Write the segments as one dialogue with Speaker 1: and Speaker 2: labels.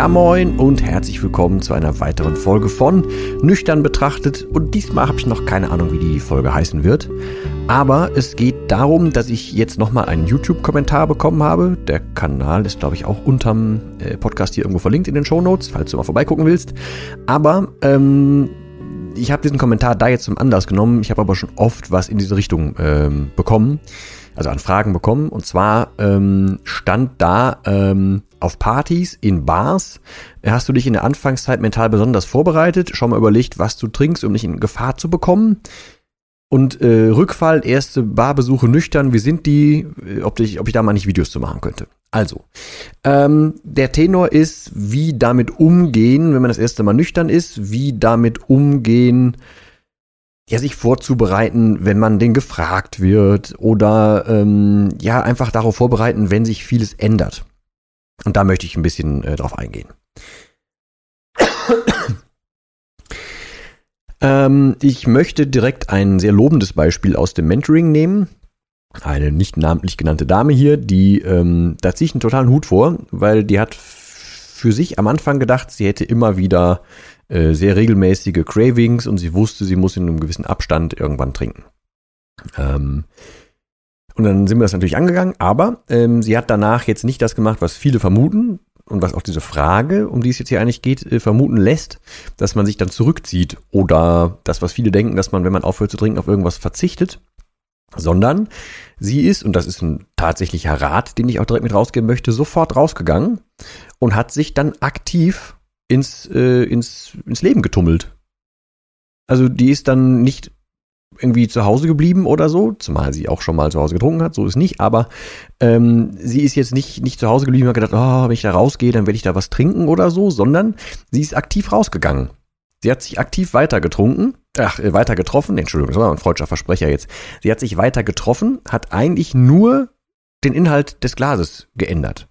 Speaker 1: Ja moin und herzlich willkommen zu einer weiteren Folge von Nüchtern betrachtet. Und diesmal habe ich noch keine Ahnung, wie die Folge heißen wird. Aber es geht darum, dass ich jetzt nochmal einen YouTube-Kommentar bekommen habe. Der Kanal ist, glaube ich, auch unterm äh, Podcast hier irgendwo verlinkt in den Show Notes, falls du mal vorbeigucken willst. Aber ähm, ich habe diesen Kommentar da jetzt zum Anlass genommen. Ich habe aber schon oft was in diese Richtung ähm, bekommen also an Fragen bekommen. Und zwar ähm, stand da ähm, auf Partys, in Bars, hast du dich in der Anfangszeit mental besonders vorbereitet, schon mal überlegt, was du trinkst, um nicht in Gefahr zu bekommen. Und äh, Rückfall, erste Barbesuche nüchtern, wie sind die, äh, ob ich, ob ich da mal nicht Videos zu machen könnte. Also, ähm, der Tenor ist, wie damit umgehen, wenn man das erste Mal nüchtern ist, wie damit umgehen, ja, sich vorzubereiten, wenn man den gefragt wird oder ähm, ja, einfach darauf vorbereiten, wenn sich vieles ändert. Und da möchte ich ein bisschen äh, drauf eingehen. ähm, ich möchte direkt ein sehr lobendes Beispiel aus dem Mentoring nehmen. Eine nicht namentlich genannte Dame hier, die, ähm, da ziehe ich einen totalen Hut vor, weil die hat für sich am Anfang gedacht, sie hätte immer wieder äh, sehr regelmäßige Cravings und sie wusste, sie muss in einem gewissen Abstand irgendwann trinken. Ähm, und dann sind wir das natürlich angegangen, aber ähm, sie hat danach jetzt nicht das gemacht, was viele vermuten und was auch diese Frage, um die es jetzt hier eigentlich geht, äh, vermuten lässt, dass man sich dann zurückzieht oder das, was viele denken, dass man, wenn man aufhört zu trinken, auf irgendwas verzichtet, sondern sie ist, und das ist ein tatsächlicher Rat, den ich auch direkt mit rausgeben möchte, sofort rausgegangen und hat sich dann aktiv ins, äh, ins, ins Leben getummelt. Also die ist dann nicht irgendwie zu Hause geblieben oder so, zumal sie auch schon mal zu Hause getrunken hat, so ist nicht, aber ähm, sie ist jetzt nicht, nicht zu Hause geblieben und hat gedacht, oh, wenn ich da rausgehe, dann werde ich da was trinken oder so, sondern sie ist aktiv rausgegangen. Sie hat sich aktiv weiter getrunken, ach, äh, weiter getroffen, Entschuldigung, das war ein freudscher Versprecher jetzt. Sie hat sich weiter getroffen, hat eigentlich nur den Inhalt des Glases geändert.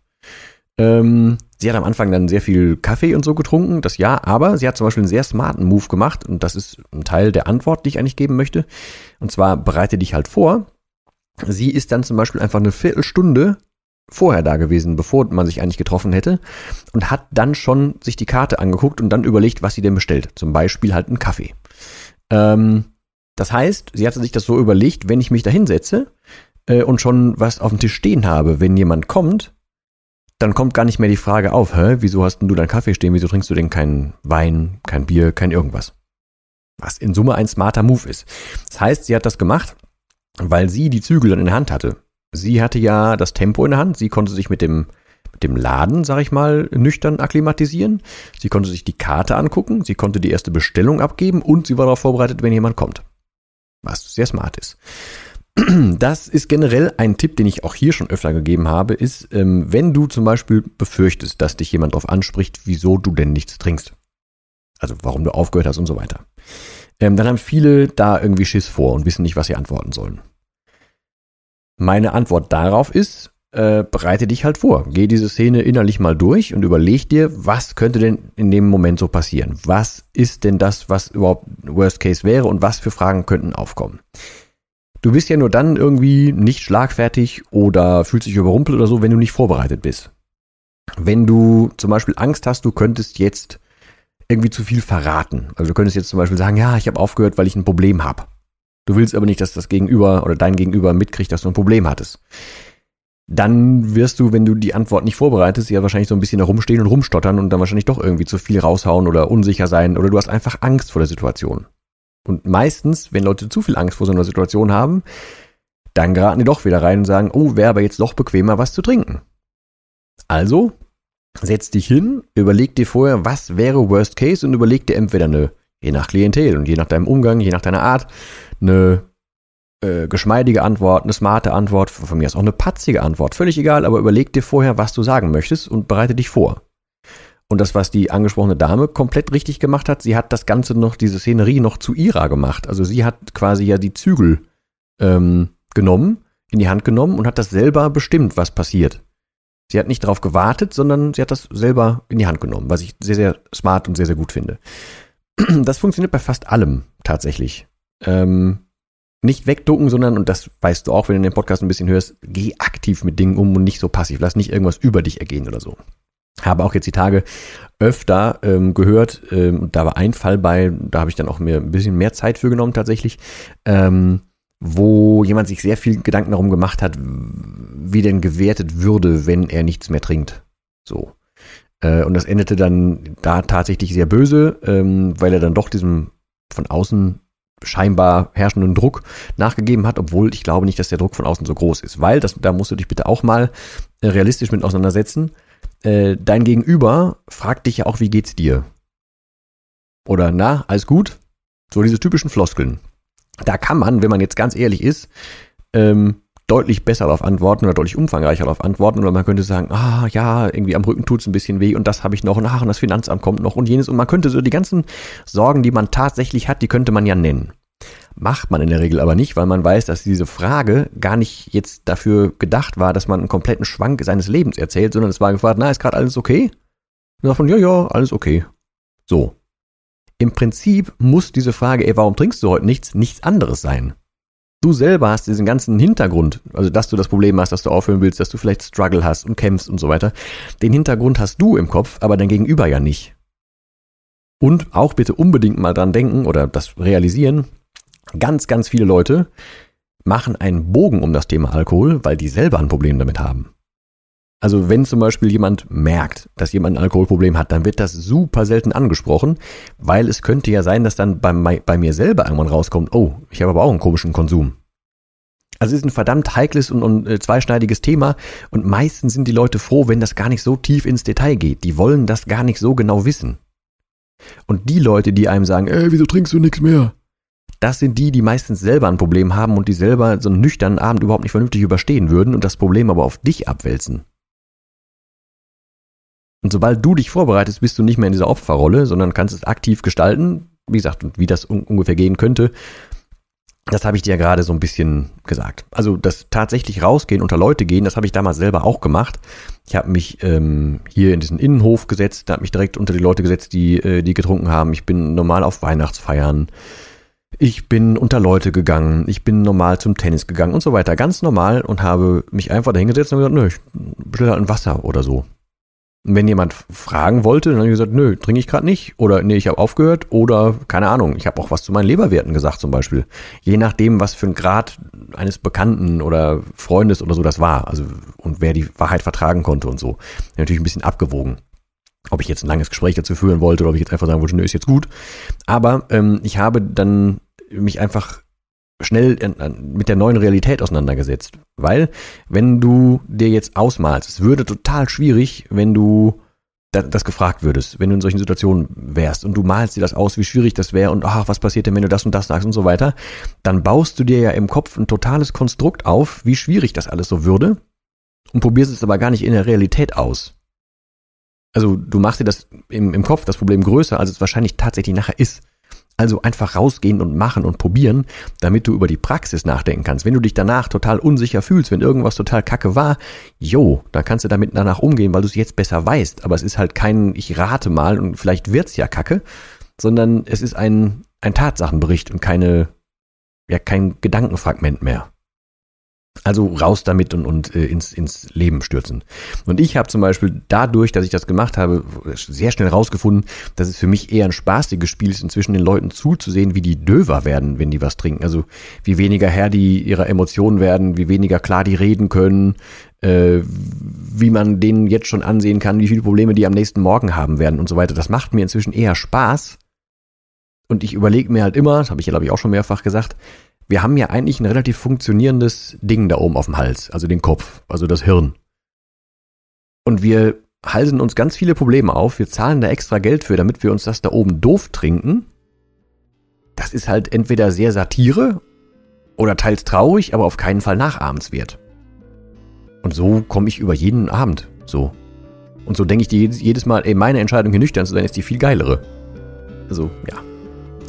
Speaker 1: Ähm, sie hat am Anfang dann sehr viel Kaffee und so getrunken, das ja, aber sie hat zum Beispiel einen sehr smarten Move gemacht und das ist ein Teil der Antwort, die ich eigentlich geben möchte. Und zwar bereite dich halt vor. Sie ist dann zum Beispiel einfach eine Viertelstunde vorher da gewesen, bevor man sich eigentlich getroffen hätte und hat dann schon sich die Karte angeguckt und dann überlegt, was sie denn bestellt. Zum Beispiel halt einen Kaffee. Ähm, das heißt, sie hatte sich das so überlegt, wenn ich mich da hinsetze äh, und schon was auf dem Tisch stehen habe, wenn jemand kommt, dann kommt gar nicht mehr die Frage auf, hä, wieso hast denn du deinen Kaffee stehen, wieso trinkst du denn keinen Wein, kein Bier, kein irgendwas? Was in Summe ein smarter Move ist. Das heißt, sie hat das gemacht, weil sie die Zügel dann in der Hand hatte. Sie hatte ja das Tempo in der Hand, sie konnte sich mit dem, mit dem Laden, sag ich mal, nüchtern akklimatisieren. Sie konnte sich die Karte angucken, sie konnte die erste Bestellung abgeben und sie war darauf vorbereitet, wenn jemand kommt. Was sehr smart ist. Das ist generell ein Tipp, den ich auch hier schon öfter gegeben habe, ist, ähm, wenn du zum Beispiel befürchtest, dass dich jemand darauf anspricht, wieso du denn nichts trinkst. Also warum du aufgehört hast und so weiter. Ähm, dann haben viele da irgendwie Schiss vor und wissen nicht, was sie antworten sollen. Meine Antwort darauf ist, äh, bereite dich halt vor. Geh diese Szene innerlich mal durch und überleg dir, was könnte denn in dem Moment so passieren? Was ist denn das, was überhaupt Worst Case wäre und was für Fragen könnten aufkommen? Du bist ja nur dann irgendwie nicht schlagfertig oder fühlst dich überrumpelt oder so, wenn du nicht vorbereitet bist. Wenn du zum Beispiel Angst hast, du könntest jetzt irgendwie zu viel verraten. Also du könntest jetzt zum Beispiel sagen, ja, ich habe aufgehört, weil ich ein Problem habe. Du willst aber nicht, dass das Gegenüber oder dein Gegenüber mitkriegt, dass du ein Problem hattest. Dann wirst du, wenn du die Antwort nicht vorbereitest, ja wahrscheinlich so ein bisschen herumstehen und rumstottern und dann wahrscheinlich doch irgendwie zu viel raushauen oder unsicher sein oder du hast einfach Angst vor der Situation. Und meistens, wenn Leute zu viel Angst vor so einer Situation haben, dann geraten die doch wieder rein und sagen, oh, wäre aber jetzt doch bequemer, was zu trinken. Also, setz dich hin, überleg dir vorher, was wäre Worst Case und überleg dir entweder eine, je nach Klientel und je nach deinem Umgang, je nach deiner Art, eine äh, geschmeidige Antwort, eine smarte Antwort, von mir ist auch eine patzige Antwort, völlig egal, aber überleg dir vorher, was du sagen möchtest und bereite dich vor. Und das, was die angesprochene Dame komplett richtig gemacht hat, sie hat das Ganze noch, diese Szenerie noch zu ihrer gemacht. Also sie hat quasi ja die Zügel ähm, genommen, in die Hand genommen und hat das selber bestimmt, was passiert. Sie hat nicht darauf gewartet, sondern sie hat das selber in die Hand genommen, was ich sehr, sehr smart und sehr, sehr gut finde. Das funktioniert bei fast allem tatsächlich. Ähm, nicht wegducken, sondern, und das weißt du auch, wenn du den Podcast ein bisschen hörst, geh aktiv mit Dingen um und nicht so passiv. Lass nicht irgendwas über dich ergehen oder so. Habe auch jetzt die Tage öfter ähm, gehört, ähm, da war ein Fall bei, da habe ich dann auch mir ein bisschen mehr Zeit für genommen tatsächlich, ähm, wo jemand sich sehr viel Gedanken darum gemacht hat, wie denn gewertet würde, wenn er nichts mehr trinkt. So. Äh, und das endete dann da tatsächlich sehr böse, ähm, weil er dann doch diesem von außen scheinbar herrschenden Druck nachgegeben hat, obwohl ich glaube nicht, dass der Druck von außen so groß ist. Weil, das, da musst du dich bitte auch mal äh, realistisch mit auseinandersetzen. Äh, dein Gegenüber fragt dich ja auch, wie geht's dir? Oder na, alles gut? So diese typischen Floskeln. Da kann man, wenn man jetzt ganz ehrlich ist, ähm, deutlich besser darauf antworten oder deutlich umfangreicher darauf antworten. Oder man könnte sagen, ah ja, irgendwie am Rücken tut's ein bisschen weh und das habe ich noch und ach, und das Finanzamt kommt noch und jenes. Und man könnte so die ganzen Sorgen, die man tatsächlich hat, die könnte man ja nennen. Macht man in der Regel aber nicht, weil man weiß, dass diese Frage gar nicht jetzt dafür gedacht war, dass man einen kompletten Schwank seines Lebens erzählt, sondern es war gefragt, na, ist gerade alles okay? Und davon, ja, ja, alles okay. So. Im Prinzip muss diese Frage, ey, warum trinkst du heute nichts, nichts anderes sein. Du selber hast diesen ganzen Hintergrund, also dass du das Problem hast, dass du aufhören willst, dass du vielleicht Struggle hast und kämpfst und so weiter. Den Hintergrund hast du im Kopf, aber dein Gegenüber ja nicht. Und auch bitte unbedingt mal dran denken oder das realisieren, ganz, ganz viele Leute machen einen Bogen um das Thema Alkohol, weil die selber ein Problem damit haben. Also wenn zum Beispiel jemand merkt, dass jemand ein Alkoholproblem hat, dann wird das super selten angesprochen, weil es könnte ja sein, dass dann bei, bei mir selber irgendwann rauskommt, oh, ich habe aber auch einen komischen Konsum. Also es ist ein verdammt heikles und, und äh, zweischneidiges Thema und meistens sind die Leute froh, wenn das gar nicht so tief ins Detail geht. Die wollen das gar nicht so genau wissen. Und die Leute, die einem sagen, ey, wieso trinkst du nichts mehr? Das sind die, die meistens selber ein Problem haben und die selber so einen nüchternen Abend überhaupt nicht vernünftig überstehen würden und das Problem aber auf dich abwälzen. Und sobald du dich vorbereitest, bist du nicht mehr in dieser Opferrolle, sondern kannst es aktiv gestalten. Wie gesagt, wie das un ungefähr gehen könnte, das habe ich dir ja gerade so ein bisschen gesagt. Also das tatsächlich rausgehen, unter Leute gehen, das habe ich damals selber auch gemacht. Ich habe mich ähm, hier in diesen Innenhof gesetzt, habe mich direkt unter die Leute gesetzt, die, äh, die getrunken haben. Ich bin normal auf Weihnachtsfeiern. Ich bin unter Leute gegangen, ich bin normal zum Tennis gegangen und so weiter. Ganz normal und habe mich einfach dahingesetzt und gesagt, nö, ich bestelle halt ein Wasser oder so. Und wenn jemand fragen wollte, dann habe ich gesagt, nö, trinke ich gerade nicht. Oder nee, ich habe aufgehört. Oder keine Ahnung, ich habe auch was zu meinen Leberwerten gesagt zum Beispiel. Je nachdem, was für ein Grad eines Bekannten oder Freundes oder so das war. Also und wer die Wahrheit vertragen konnte und so. Natürlich ein bisschen abgewogen. Ob ich jetzt ein langes Gespräch dazu führen wollte oder ob ich jetzt einfach sagen wollte, nö, ist jetzt gut. Aber ähm, ich habe dann mich einfach schnell mit der neuen Realität auseinandergesetzt. Weil, wenn du dir jetzt ausmalst, es würde total schwierig, wenn du das gefragt würdest, wenn du in solchen Situationen wärst und du malst dir das aus, wie schwierig das wäre und ach, was passiert denn, wenn du das und das sagst und so weiter, dann baust du dir ja im Kopf ein totales Konstrukt auf, wie schwierig das alles so würde und probierst es aber gar nicht in der Realität aus. Also du machst dir das im, im Kopf das Problem größer, als es wahrscheinlich tatsächlich nachher ist. Also einfach rausgehen und machen und probieren, damit du über die Praxis nachdenken kannst. Wenn du dich danach total unsicher fühlst, wenn irgendwas total kacke war, jo, dann kannst du damit danach umgehen, weil du es jetzt besser weißt. Aber es ist halt kein, ich rate mal und vielleicht wird's ja kacke, sondern es ist ein, ein Tatsachenbericht und keine, ja, kein Gedankenfragment mehr. Also raus damit und, und äh, ins, ins Leben stürzen. Und ich habe zum Beispiel dadurch, dass ich das gemacht habe, sehr schnell rausgefunden, dass es für mich eher ein spaßiges Spiel ist, inzwischen den Leuten zuzusehen, wie die döver werden, wenn die was trinken. Also wie weniger Herr die ihrer Emotionen werden, wie weniger klar die reden können, äh, wie man denen jetzt schon ansehen kann, wie viele Probleme die am nächsten Morgen haben werden und so weiter. Das macht mir inzwischen eher Spaß, Und ich überlege mir halt immer, das habe ich ja glaube ich auch schon mehrfach gesagt, wir haben ja eigentlich ein relativ funktionierendes Ding da oben auf dem Hals, also den Kopf, also das Hirn. Und wir halsen uns ganz viele Probleme auf, wir zahlen da extra Geld für, damit wir uns das da oben doof trinken. Das ist halt entweder sehr Satire oder teils traurig, aber auf keinen Fall nachahmenswert. Und so komme ich über jeden Abend so. Und so denke ich dir jedes, Mal, ey, meine Entscheidung hier nüchtern zu sein, ist die viel geilere. Also, ja.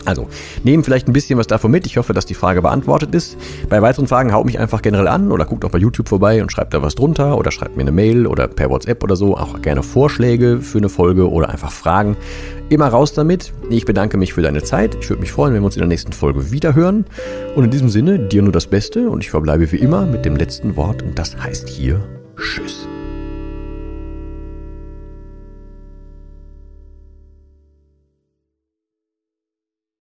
Speaker 1: Also, nehmen vielleicht ein bisschen was davon mit. Ich hoffe, dass die Frage beantwortet ist. Bei weiteren Fragen haut mich einfach generell an oder guckt auch bei YouTube vorbei und schreibt da was drunter oder schreibt mir eine Mail oder per WhatsApp oder so. Auch gerne Vorschläge für eine Folge oder einfach Fragen. Immer raus damit. Ich bedanke mich für deine Zeit. Ich würde mich freuen, wenn wir uns in der nächsten Folge wiederhören. Und in diesem Sinne, dir nur das Beste und ich verbleibe wie immer mit dem letzten Wort und das heißt hier Tschüss.